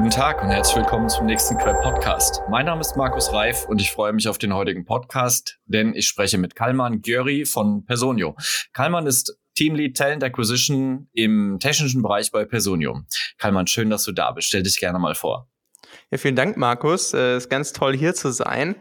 Guten Tag und herzlich willkommen zum nächsten Crap Podcast. Mein Name ist Markus Reif und ich freue mich auf den heutigen Podcast, denn ich spreche mit Kalman Göri von Personio. Kalman ist Teamlead Talent Acquisition im technischen Bereich bei Personio. Kalman, schön, dass du da bist. Stell dich gerne mal vor. Ja, vielen Dank, Markus. Es äh, ist ganz toll, hier zu sein.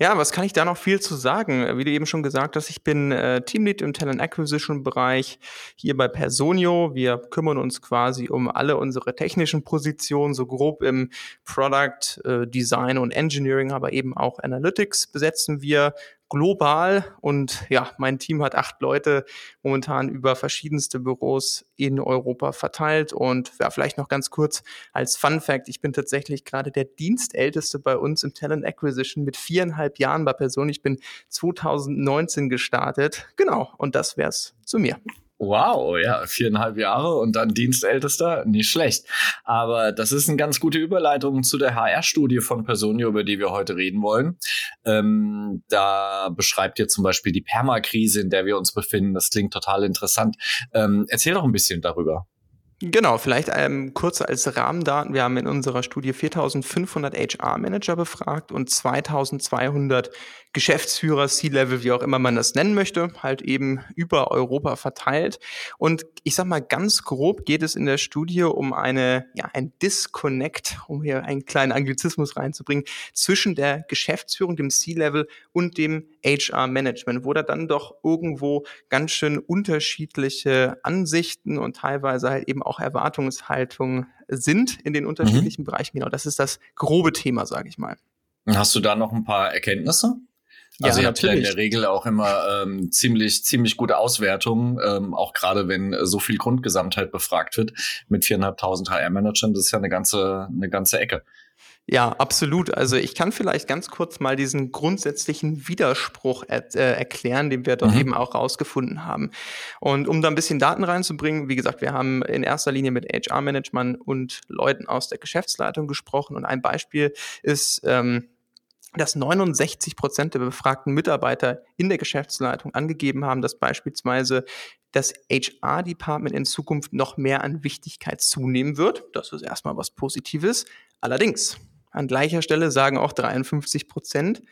Ja, was kann ich da noch viel zu sagen? Wie du eben schon gesagt hast, ich bin äh, Teamlead im Talent Acquisition Bereich hier bei Personio. Wir kümmern uns quasi um alle unsere technischen Positionen, so grob im Product äh, Design und Engineering, aber eben auch Analytics besetzen wir global und ja, mein Team hat acht Leute momentan über verschiedenste Büros in Europa verteilt und ja, vielleicht noch ganz kurz als Fun Fact, ich bin tatsächlich gerade der Dienstälteste bei uns im Talent Acquisition mit viereinhalb Jahren bei Person. Ich bin 2019 gestartet. Genau. Und das wär's zu mir. Wow, ja, viereinhalb Jahre und dann Dienstältester, nicht schlecht. Aber das ist eine ganz gute Überleitung zu der HR-Studie von Personio, über die wir heute reden wollen. Ähm, da beschreibt ihr zum Beispiel die Permakrise, in der wir uns befinden. Das klingt total interessant. Ähm, erzähl doch ein bisschen darüber. Genau, vielleicht ähm, kurz als Rahmendaten. Wir haben in unserer Studie 4500 HR-Manager befragt und 2200 Geschäftsführer, C-Level, wie auch immer man das nennen möchte, halt eben über Europa verteilt. Und ich sag mal ganz grob geht es in der Studie um eine, ja, ein Disconnect, um hier einen kleinen Anglizismus reinzubringen, zwischen der Geschäftsführung, dem C-Level und dem HR-Management, wo da dann doch irgendwo ganz schön unterschiedliche Ansichten und teilweise halt eben auch Erwartungshaltungen sind in den unterschiedlichen mhm. Bereichen. Genau, das ist das grobe Thema, sage ich mal. Hast du da noch ein paar Erkenntnisse? Also ja, ihr habt ja in der Regel auch immer ähm, ziemlich, ziemlich gute Auswertungen, ähm, auch gerade wenn so viel Grundgesamtheit befragt wird mit viereinhalbtausend HR-Managern, das ist ja eine ganze, eine ganze Ecke. Ja, absolut. Also ich kann vielleicht ganz kurz mal diesen grundsätzlichen Widerspruch er äh, erklären, den wir dort mhm. eben auch rausgefunden haben. Und um da ein bisschen Daten reinzubringen, wie gesagt, wir haben in erster Linie mit HR-Management und Leuten aus der Geschäftsleitung gesprochen. Und ein Beispiel ist, ähm, dass 69 Prozent der befragten Mitarbeiter in der Geschäftsleitung angegeben haben, dass beispielsweise das HR-Department in Zukunft noch mehr an Wichtigkeit zunehmen wird. Das ist erstmal was Positives. Allerdings, an gleicher Stelle sagen auch 53 Prozent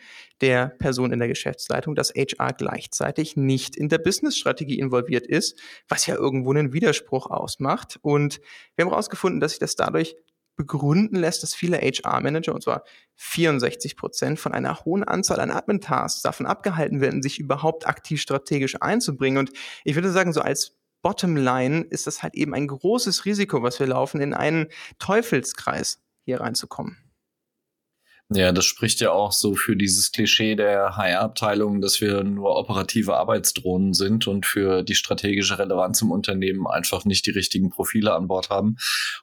der Personen in der Geschäftsleitung, dass HR gleichzeitig nicht in der Businessstrategie involviert ist, was ja irgendwo einen Widerspruch ausmacht. Und wir haben herausgefunden, dass sich das dadurch begründen lässt, dass viele HR-Manager, und zwar 64 Prozent, von einer hohen Anzahl an Admin-Tasks davon abgehalten werden, sich überhaupt aktiv strategisch einzubringen. Und ich würde sagen, so als Bottomline ist das halt eben ein großes Risiko, was wir laufen, in einen Teufelskreis hier reinzukommen. Ja, das spricht ja auch so für dieses Klischee der HR-Abteilung, dass wir nur operative Arbeitsdrohnen sind und für die strategische Relevanz im Unternehmen einfach nicht die richtigen Profile an Bord haben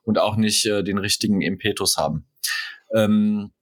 und auch nicht äh, den richtigen Impetus haben. Ähm,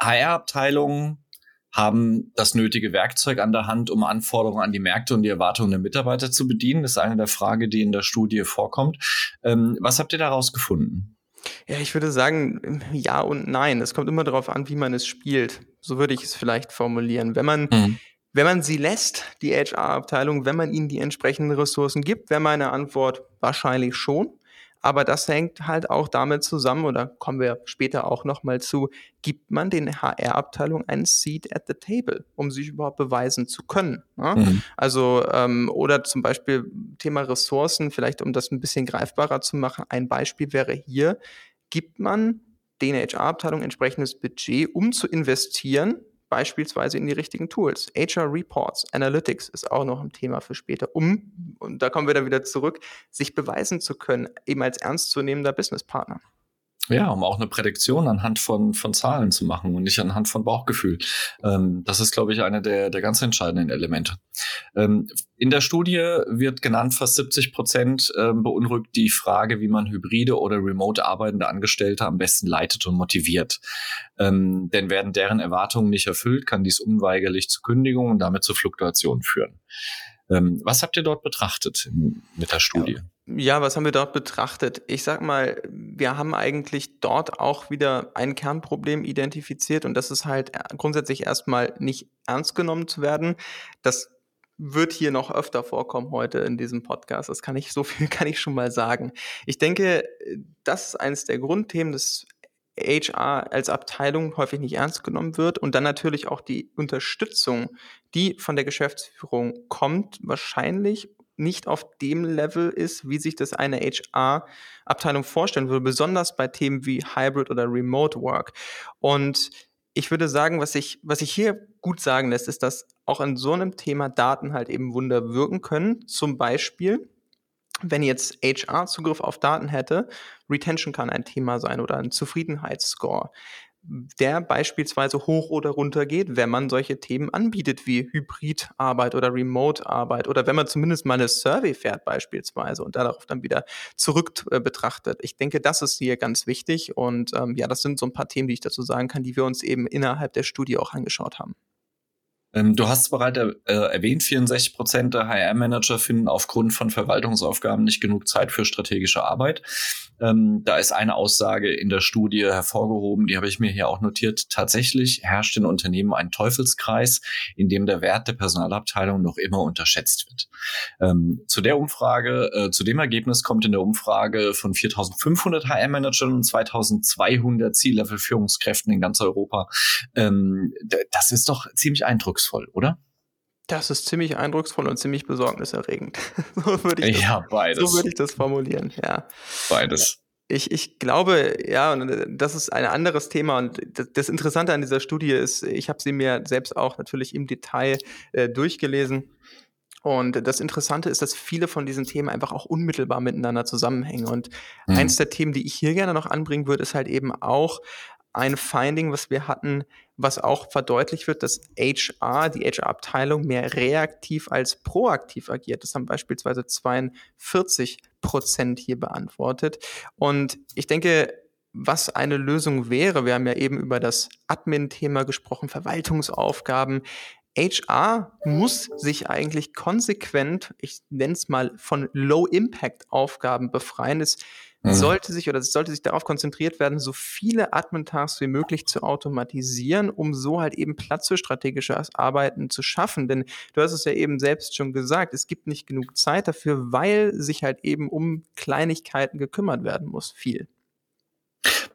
HR-Abteilungen haben das nötige Werkzeug an der Hand, um Anforderungen an die Märkte und die Erwartungen der Mitarbeiter zu bedienen. Das ist eine der Fragen, die in der Studie vorkommt. Ähm, was habt ihr daraus gefunden? Ja, ich würde sagen, ja und nein. Es kommt immer darauf an, wie man es spielt. So würde ich es vielleicht formulieren. Wenn man, mhm. wenn man sie lässt, die HR-Abteilung, wenn man ihnen die entsprechenden Ressourcen gibt, wäre meine Antwort wahrscheinlich schon. Aber das hängt halt auch damit zusammen, oder kommen wir später auch nochmal zu, gibt man den HR-Abteilung einen Seat at the table, um sich überhaupt beweisen zu können. Ne? Mhm. Also, ähm, oder zum Beispiel Thema Ressourcen, vielleicht um das ein bisschen greifbarer zu machen. Ein Beispiel wäre hier, gibt man den HR-Abteilung entsprechendes Budget, um zu investieren beispielsweise in die richtigen Tools. HR Reports, Analytics ist auch noch ein Thema für später, um, und da kommen wir dann wieder zurück, sich beweisen zu können, eben als ernstzunehmender Businesspartner. Ja, um auch eine Prädiktion anhand von, von Zahlen zu machen und nicht anhand von Bauchgefühl. Ähm, das ist, glaube ich, eine der, der ganz entscheidenden Elemente. Ähm, in der Studie wird genannt, fast 70 Prozent äh, beunruhigt die Frage, wie man hybride oder remote arbeitende Angestellte am besten leitet und motiviert. Ähm, denn werden deren Erwartungen nicht erfüllt, kann dies unweigerlich zu Kündigungen und damit zu Fluktuationen führen. Ähm, was habt ihr dort betrachtet mit der Studie? Ja. Ja, was haben wir dort betrachtet? Ich sag mal, wir haben eigentlich dort auch wieder ein Kernproblem identifiziert und das ist halt grundsätzlich erstmal nicht ernst genommen zu werden. Das wird hier noch öfter vorkommen heute in diesem Podcast. Das kann ich, so viel kann ich schon mal sagen. Ich denke, das ist eines der Grundthemen des HR als Abteilung häufig nicht ernst genommen wird und dann natürlich auch die Unterstützung, die von der Geschäftsführung kommt, wahrscheinlich nicht auf dem Level ist, wie sich das eine HR-Abteilung vorstellen würde, besonders bei Themen wie Hybrid oder Remote Work. Und ich würde sagen, was ich, was ich hier gut sagen lässt, ist, dass auch in so einem Thema Daten halt eben Wunder wirken können. Zum Beispiel, wenn jetzt HR Zugriff auf Daten hätte, Retention kann ein Thema sein oder ein Zufriedenheitsscore der beispielsweise hoch oder runter geht, wenn man solche Themen anbietet wie Hybridarbeit oder Remote-Arbeit oder wenn man zumindest mal eine Survey fährt beispielsweise und darauf dann wieder zurück äh, betrachtet. Ich denke, das ist hier ganz wichtig und ähm, ja, das sind so ein paar Themen, die ich dazu sagen kann, die wir uns eben innerhalb der Studie auch angeschaut haben. Ähm, du hast bereits äh, erwähnt, 64 Prozent der HR-Manager finden aufgrund von Verwaltungsaufgaben nicht genug Zeit für strategische Arbeit. Ähm, da ist eine Aussage in der Studie hervorgehoben, die habe ich mir hier auch notiert. Tatsächlich herrscht in Unternehmen ein Teufelskreis, in dem der Wert der Personalabteilung noch immer unterschätzt wird. Ähm, zu der Umfrage, äh, zu dem Ergebnis kommt in der Umfrage von 4.500 HR-Managern und 2.200 C-Level-Führungskräften in ganz Europa. Das ist doch ziemlich eindrucksvoll eindrucksvoll, oder? Das ist ziemlich eindrucksvoll und ziemlich besorgniserregend. so würde ich, ja, beides. So würde ich das formulieren, ja. Beides. Ich, ich glaube, ja, und äh, das ist ein anderes Thema. Und das Interessante an dieser Studie ist, ich habe sie mir selbst auch natürlich im Detail äh, durchgelesen. Und das Interessante ist, dass viele von diesen Themen einfach auch unmittelbar miteinander zusammenhängen. Und mhm. eins der Themen, die ich hier gerne noch anbringen würde, ist halt eben auch ein Finding, was wir hatten, was auch verdeutlicht wird, dass HR, die HR-Abteilung, mehr reaktiv als proaktiv agiert. Das haben beispielsweise 42 Prozent hier beantwortet. Und ich denke, was eine Lösung wäre, wir haben ja eben über das Admin-Thema gesprochen, Verwaltungsaufgaben. HR muss sich eigentlich konsequent, ich nenne es mal, von Low-Impact-Aufgaben befreien. Es mhm. sollte sich oder sollte sich darauf konzentriert werden, so viele Admin-Tasks wie möglich zu automatisieren, um so halt eben Platz für strategische Arbeiten zu schaffen. Denn du hast es ja eben selbst schon gesagt, es gibt nicht genug Zeit dafür, weil sich halt eben um Kleinigkeiten gekümmert werden muss, viel.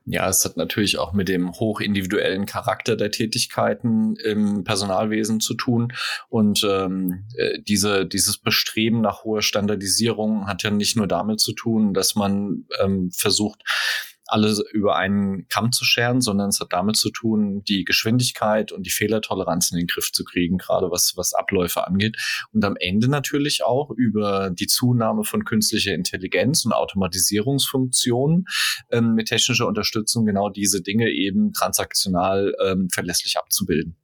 Ja, es hat natürlich auch mit dem hochindividuellen Charakter der Tätigkeiten im Personalwesen zu tun. Und ähm, äh, diese, dieses Bestreben nach hoher Standardisierung hat ja nicht nur damit zu tun, dass man ähm, versucht, alle über einen Kamm zu scheren, sondern es hat damit zu tun, die Geschwindigkeit und die Fehlertoleranz in den Griff zu kriegen, gerade was, was Abläufe angeht. Und am Ende natürlich auch über die Zunahme von künstlicher Intelligenz und Automatisierungsfunktionen ähm, mit technischer Unterstützung genau diese Dinge eben transaktional ähm, verlässlich abzubilden.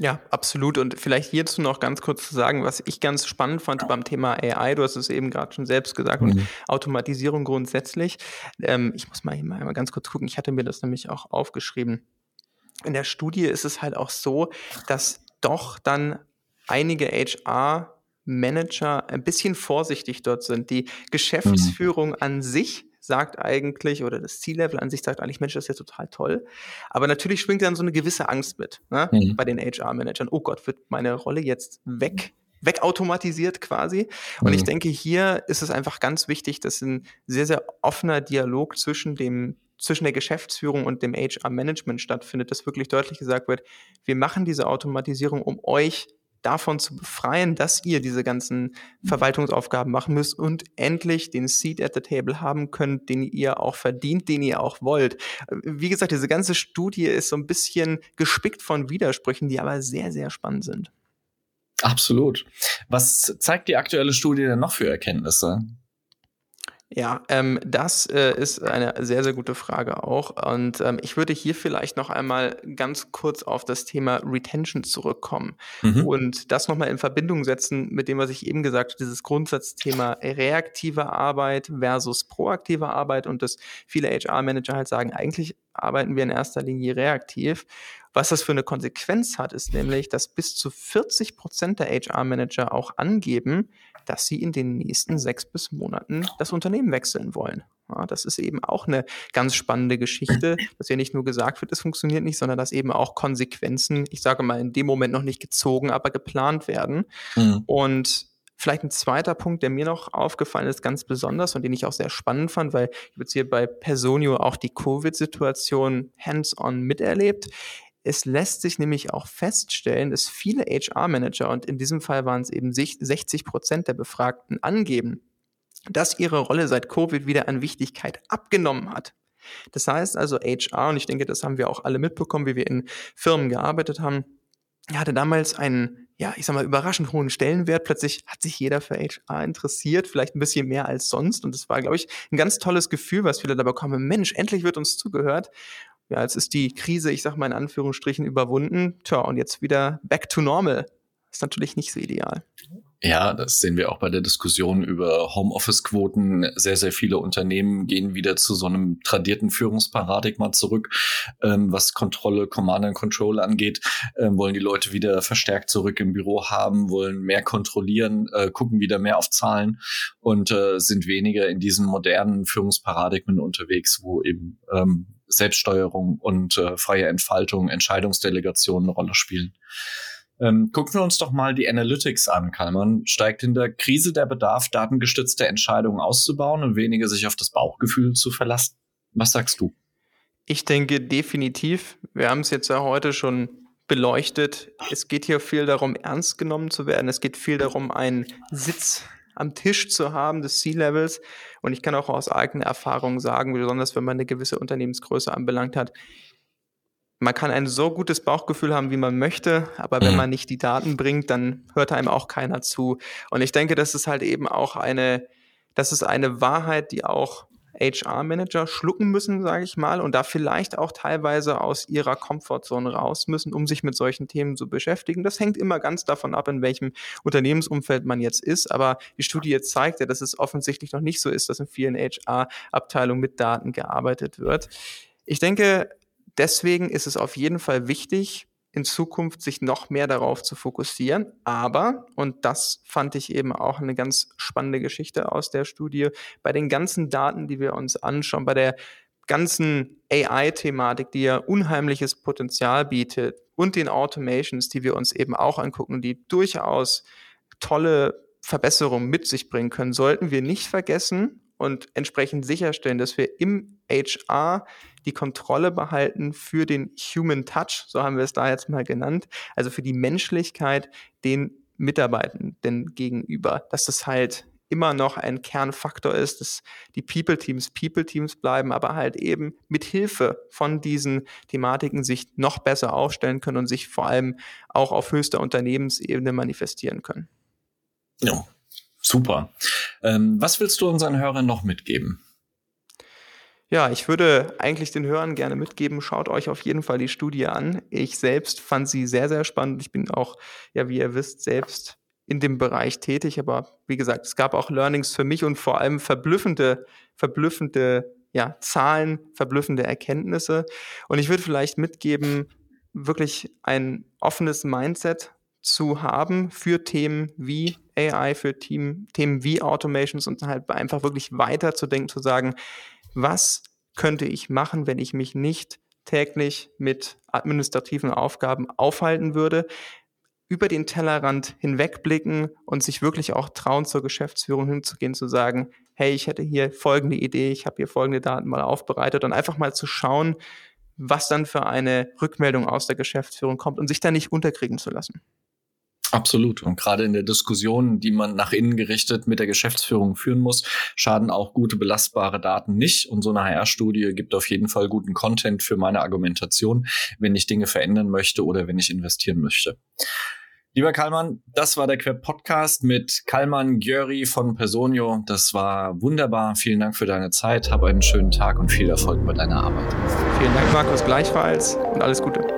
Ja, absolut. Und vielleicht hierzu noch ganz kurz zu sagen, was ich ganz spannend fand beim Thema AI, du hast es eben gerade schon selbst gesagt, mhm. und Automatisierung grundsätzlich. Ähm, ich muss mal hier mal ganz kurz gucken, ich hatte mir das nämlich auch aufgeschrieben. In der Studie ist es halt auch so, dass doch dann einige HR Manager ein bisschen vorsichtig dort sind. Die Geschäftsführung mhm. an sich sagt eigentlich, oder das C-Level an sich sagt eigentlich, Mensch, das ist ja total toll. Aber natürlich schwingt dann so eine gewisse Angst mit ne? Mhm. bei den HR-Managern. Oh Gott, wird meine Rolle jetzt weg? wegautomatisiert quasi. Und mhm. ich denke, hier ist es einfach ganz wichtig, dass ein sehr, sehr offener Dialog zwischen dem zwischen der Geschäftsführung und dem HR-Management stattfindet, dass wirklich deutlich gesagt wird, wir machen diese Automatisierung, um euch davon zu befreien, dass ihr diese ganzen Verwaltungsaufgaben machen müsst und endlich den Seat at the Table haben könnt, den ihr auch verdient, den ihr auch wollt. Wie gesagt, diese ganze Studie ist so ein bisschen gespickt von Widersprüchen, die aber sehr, sehr spannend sind. Absolut. Was zeigt die aktuelle Studie denn noch für Erkenntnisse? Ja, ähm, das äh, ist eine sehr, sehr gute Frage auch. Und ähm, ich würde hier vielleicht noch einmal ganz kurz auf das Thema Retention zurückkommen mhm. und das nochmal in Verbindung setzen mit dem, was ich eben gesagt habe, dieses Grundsatzthema reaktive Arbeit versus proaktive Arbeit und dass viele HR-Manager halt sagen, eigentlich arbeiten wir in erster Linie reaktiv. Was das für eine Konsequenz hat, ist nämlich, dass bis zu 40 Prozent der HR-Manager auch angeben, dass sie in den nächsten sechs bis Monaten das Unternehmen wechseln wollen. Ja, das ist eben auch eine ganz spannende Geschichte, dass ja nicht nur gesagt wird, es funktioniert nicht, sondern dass eben auch Konsequenzen, ich sage mal, in dem Moment noch nicht gezogen, aber geplant werden. Mhm. Und Vielleicht ein zweiter Punkt, der mir noch aufgefallen ist, ganz besonders und den ich auch sehr spannend fand, weil ich jetzt hier bei Personio auch die Covid-Situation hands-on miterlebt. Es lässt sich nämlich auch feststellen, dass viele HR-Manager, und in diesem Fall waren es eben 60 Prozent der Befragten, angeben, dass ihre Rolle seit Covid wieder an Wichtigkeit abgenommen hat. Das heißt also HR, und ich denke, das haben wir auch alle mitbekommen, wie wir in Firmen gearbeitet haben, hatte damals einen, ja, ich sag mal, überraschend hohen Stellenwert. Plötzlich hat sich jeder für HR interessiert, vielleicht ein bisschen mehr als sonst. Und das war, glaube ich, ein ganz tolles Gefühl, was viele da bekommen. Mensch, endlich wird uns zugehört. Ja, jetzt ist die Krise, ich sag mal in Anführungsstrichen, überwunden. Tja, und jetzt wieder back to normal. Ist natürlich nicht so ideal. Ja, das sehen wir auch bei der Diskussion über Homeoffice-Quoten. Sehr, sehr viele Unternehmen gehen wieder zu so einem tradierten Führungsparadigma zurück, ähm, was Kontrolle, Command and Control angeht. Ähm, wollen die Leute wieder verstärkt zurück im Büro haben, wollen mehr kontrollieren, äh, gucken wieder mehr auf Zahlen und äh, sind weniger in diesen modernen Führungsparadigmen unterwegs, wo eben ähm, Selbststeuerung und äh, freie Entfaltung, Entscheidungsdelegation eine Rolle spielen. Ähm, gucken wir uns doch mal die Analytics an, Kalman. Steigt in der Krise der Bedarf, datengestützte Entscheidungen auszubauen und weniger sich auf das Bauchgefühl zu verlassen? Was sagst du? Ich denke definitiv. Wir haben es jetzt ja heute schon beleuchtet. Es geht hier viel darum, ernst genommen zu werden. Es geht viel darum, einen Sitz am Tisch zu haben des C-Levels. Und ich kann auch aus eigener Erfahrung sagen, besonders wenn man eine gewisse Unternehmensgröße anbelangt hat, man kann ein so gutes Bauchgefühl haben, wie man möchte, aber wenn mhm. man nicht die Daten bringt, dann hört einem auch keiner zu. Und ich denke, das ist halt eben auch eine, das ist eine Wahrheit, die auch HR-Manager schlucken müssen, sage ich mal, und da vielleicht auch teilweise aus ihrer Komfortzone raus müssen, um sich mit solchen Themen zu beschäftigen. Das hängt immer ganz davon ab, in welchem Unternehmensumfeld man jetzt ist. Aber die Studie zeigt ja, dass es offensichtlich noch nicht so ist, dass in vielen HR-Abteilungen mit Daten gearbeitet wird. Ich denke, Deswegen ist es auf jeden Fall wichtig, in Zukunft sich noch mehr darauf zu fokussieren. Aber, und das fand ich eben auch eine ganz spannende Geschichte aus der Studie, bei den ganzen Daten, die wir uns anschauen, bei der ganzen AI-Thematik, die ja unheimliches Potenzial bietet und den Automations, die wir uns eben auch angucken, die durchaus tolle Verbesserungen mit sich bringen können, sollten wir nicht vergessen und entsprechend sicherstellen, dass wir im HR die Kontrolle behalten für den Human Touch, so haben wir es da jetzt mal genannt, also für die Menschlichkeit den Mitarbeitenden gegenüber, dass das halt immer noch ein Kernfaktor ist, dass die People-Teams People-Teams bleiben, aber halt eben mit Hilfe von diesen Thematiken sich noch besser aufstellen können und sich vor allem auch auf höchster Unternehmensebene manifestieren können. Ja, super. Ähm, was willst du unseren Hörern noch mitgeben? Ja, ich würde eigentlich den Hörern gerne mitgeben, schaut euch auf jeden Fall die Studie an. Ich selbst fand sie sehr, sehr spannend. Ich bin auch, ja, wie ihr wisst, selbst in dem Bereich tätig. Aber wie gesagt, es gab auch Learnings für mich und vor allem verblüffende, verblüffende ja, Zahlen, verblüffende Erkenntnisse. Und ich würde vielleicht mitgeben, wirklich ein offenes Mindset zu haben für Themen wie AI, für Team, Themen wie Automations und halt einfach wirklich weiterzudenken, zu sagen, was könnte ich machen, wenn ich mich nicht täglich mit administrativen Aufgaben aufhalten würde, über den Tellerrand hinwegblicken und sich wirklich auch trauen, zur Geschäftsführung hinzugehen, zu sagen, hey, ich hätte hier folgende Idee, ich habe hier folgende Daten mal aufbereitet und einfach mal zu schauen, was dann für eine Rückmeldung aus der Geschäftsführung kommt und sich da nicht unterkriegen zu lassen. Absolut. Und gerade in der Diskussion, die man nach innen gerichtet mit der Geschäftsführung führen muss, schaden auch gute belastbare Daten nicht. Und so eine HR-Studie gibt auf jeden Fall guten Content für meine Argumentation, wenn ich Dinge verändern möchte oder wenn ich investieren möchte. Lieber Kalman, das war der Queb Podcast mit Kalman Gjöri von Personio. Das war wunderbar. Vielen Dank für deine Zeit. Hab einen schönen Tag und viel Erfolg bei deiner Arbeit. Vielen Dank, Markus, gleichfalls und alles Gute.